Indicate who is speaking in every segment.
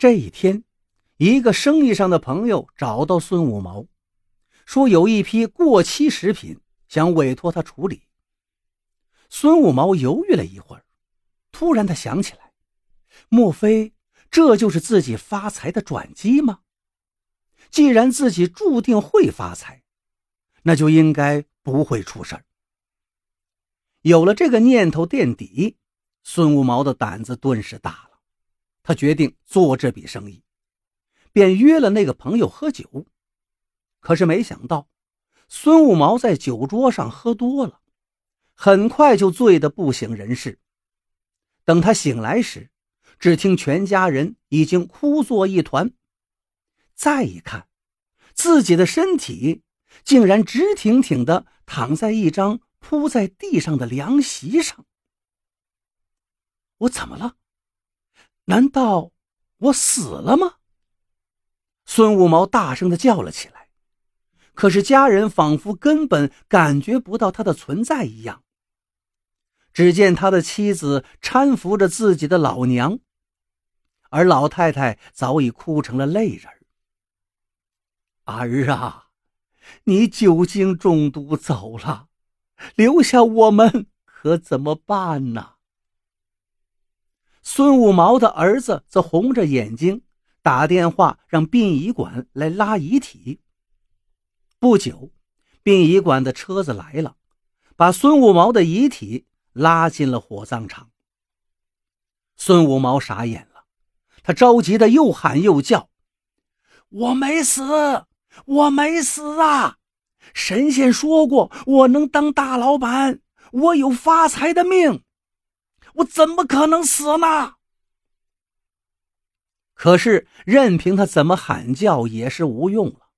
Speaker 1: 这一天，一个生意上的朋友找到孙五毛，说有一批过期食品想委托他处理。孙五毛犹豫了一会儿，突然他想起来，莫非这就是自己发财的转机吗？既然自己注定会发财，那就应该不会出事儿。有了这个念头垫底，孙五毛的胆子顿时大了。他决定做这笔生意，便约了那个朋友喝酒。可是没想到，孙五毛在酒桌上喝多了，很快就醉得不省人事。等他醒来时，只听全家人已经哭作一团。再一看，自己的身体竟然直挺挺地躺在一张铺在地上的凉席上。我怎么了？难道我死了吗？孙五毛大声的叫了起来。可是家人仿佛根本感觉不到他的存在一样。只见他的妻子搀扶着自己的老娘，而老太太早已哭成了泪人。儿啊，你酒精中毒走了，留下我们可怎么办呢？孙五毛的儿子则红着眼睛打电话让殡仪馆来拉遗体。不久，殡仪馆的车子来了，把孙五毛的遗体拉进了火葬场。孙五毛傻眼了，他着急的又喊又叫：“我没死，我没死啊！神仙说过我能当大老板，我有发财的命。”我怎么可能死呢？可是任凭他怎么喊叫也是无用了。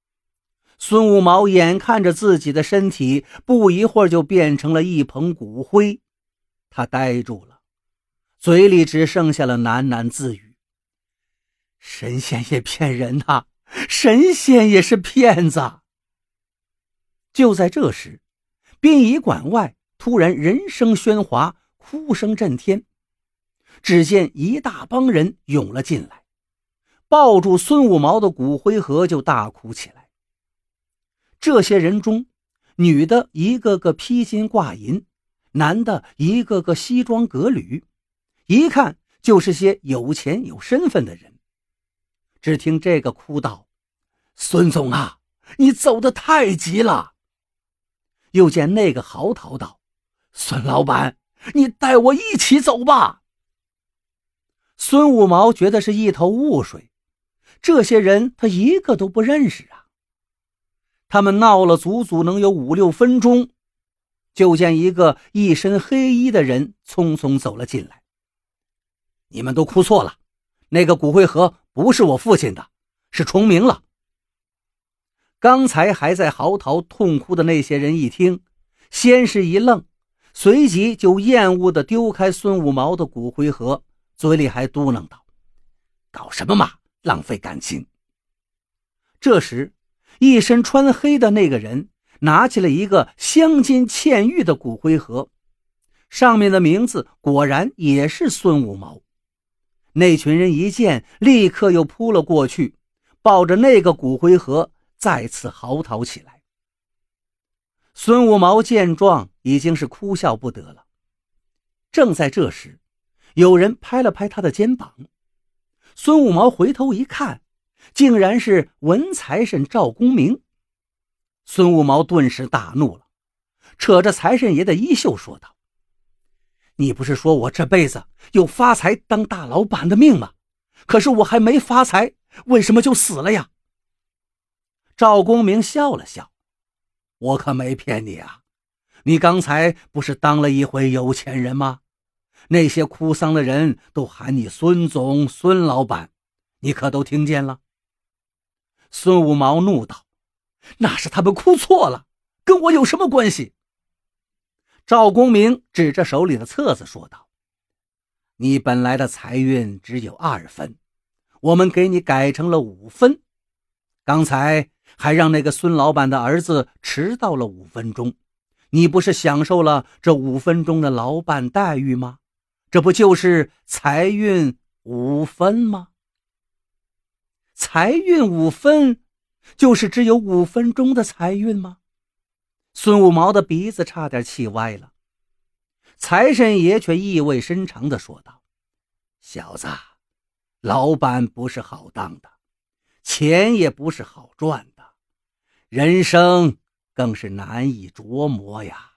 Speaker 1: 孙五毛眼看着自己的身体不一会儿就变成了一捧骨灰，他呆住了，嘴里只剩下了喃喃自语：“神仙也骗人呐，神仙也是骗子。”就在这时，殡仪馆外突然人声喧哗。哭声震天，只见一大帮人涌了进来，抱住孙五毛的骨灰盒就大哭起来。这些人中，女的一个个披金挂银，男的一个个西装革履，一看就是些有钱有身份的人。只听这个哭道：“孙总啊，你走得太急了。”又见那个嚎啕道：“孙老板。”你带我一起走吧。孙五毛觉得是一头雾水，这些人他一个都不认识啊。他们闹了足足能有五六分钟，就见一个一身黑衣的人匆匆走了进来。你们都哭错了，那个骨灰盒不是我父亲的，是重名了。刚才还在嚎啕痛哭的那些人一听，先是一愣。随即就厌恶地丢开孙五毛的骨灰盒，嘴里还嘟囔道：“搞什么嘛，浪费感情。”这时，一身穿黑的那个人拿起了一个镶金嵌玉的骨灰盒，上面的名字果然也是孙五毛。那群人一见，立刻又扑了过去，抱着那个骨灰盒，再次嚎啕起来。孙五毛见状，已经是哭笑不得了。正在这时，有人拍了拍他的肩膀。孙五毛回头一看，竟然是文财神赵公明。孙五毛顿时大怒了，扯着财神爷的衣袖说道：“你不是说我这辈子有发财当大老板的命吗？可是我还没发财，为什么就死了呀？”赵公明笑了笑。我可没骗你啊！你刚才不是当了一回有钱人吗？那些哭丧的人都喊你孙总、孙老板，你可都听见了？孙五毛怒道：“那是他们哭错了，跟我有什么关系？”赵公明指着手里的册子说道：“你本来的财运只有二分，我们给你改成了五分。刚才……”还让那个孙老板的儿子迟到了五分钟，你不是享受了这五分钟的老板待遇吗？这不就是财运五分吗？财运五分，就是只有五分钟的财运吗？孙五毛的鼻子差点气歪了。财神爷却意味深长地说道：“小子，老板不是好当的，钱也不是好赚，人生更是难以琢磨呀。”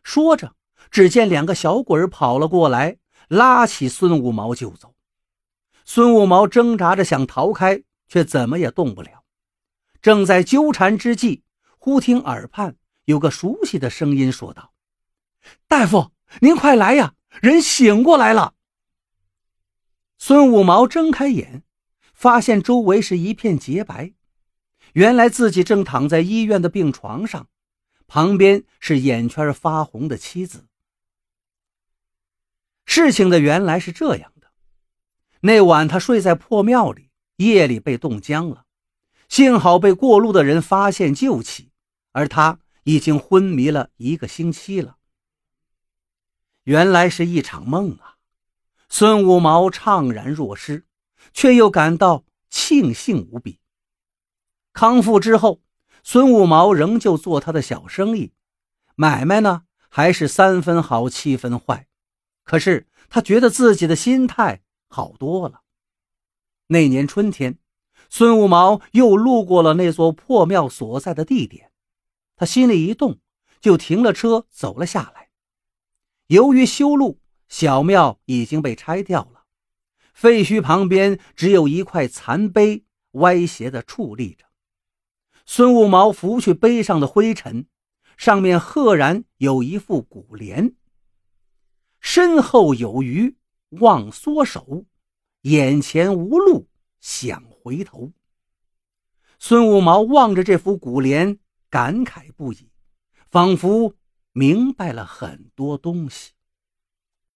Speaker 1: 说着，只见两个小鬼跑了过来，拉起孙五毛就走。孙五毛挣扎着想逃开，却怎么也动不了。正在纠缠之际，忽听耳畔有个熟悉的声音说道：“大夫，您快来呀，人醒过来了。”孙五毛睁开眼，发现周围是一片洁白，原来自己正躺在医院的病床上，旁边是眼圈发红的妻子。事情的原来是这样的。那晚他睡在破庙里，夜里被冻僵了，幸好被过路的人发现救起，而他已经昏迷了一个星期了。原来是一场梦啊！孙五毛怅然若失，却又感到庆幸无比。康复之后，孙五毛仍旧做他的小生意，买卖呢还是三分好七分坏，可是他觉得自己的心态。好多了。那年春天，孙五毛又路过了那座破庙所在的地点，他心里一动，就停了车，走了下来。由于修路，小庙已经被拆掉了，废墟旁边只有一块残碑，歪斜的矗立着。孙五毛拂去碑上的灰尘，上面赫然有一副古联：“身后有余。”望缩手，眼前无路想回头。孙五毛望着这幅古联，感慨不已，仿佛明白了很多东西。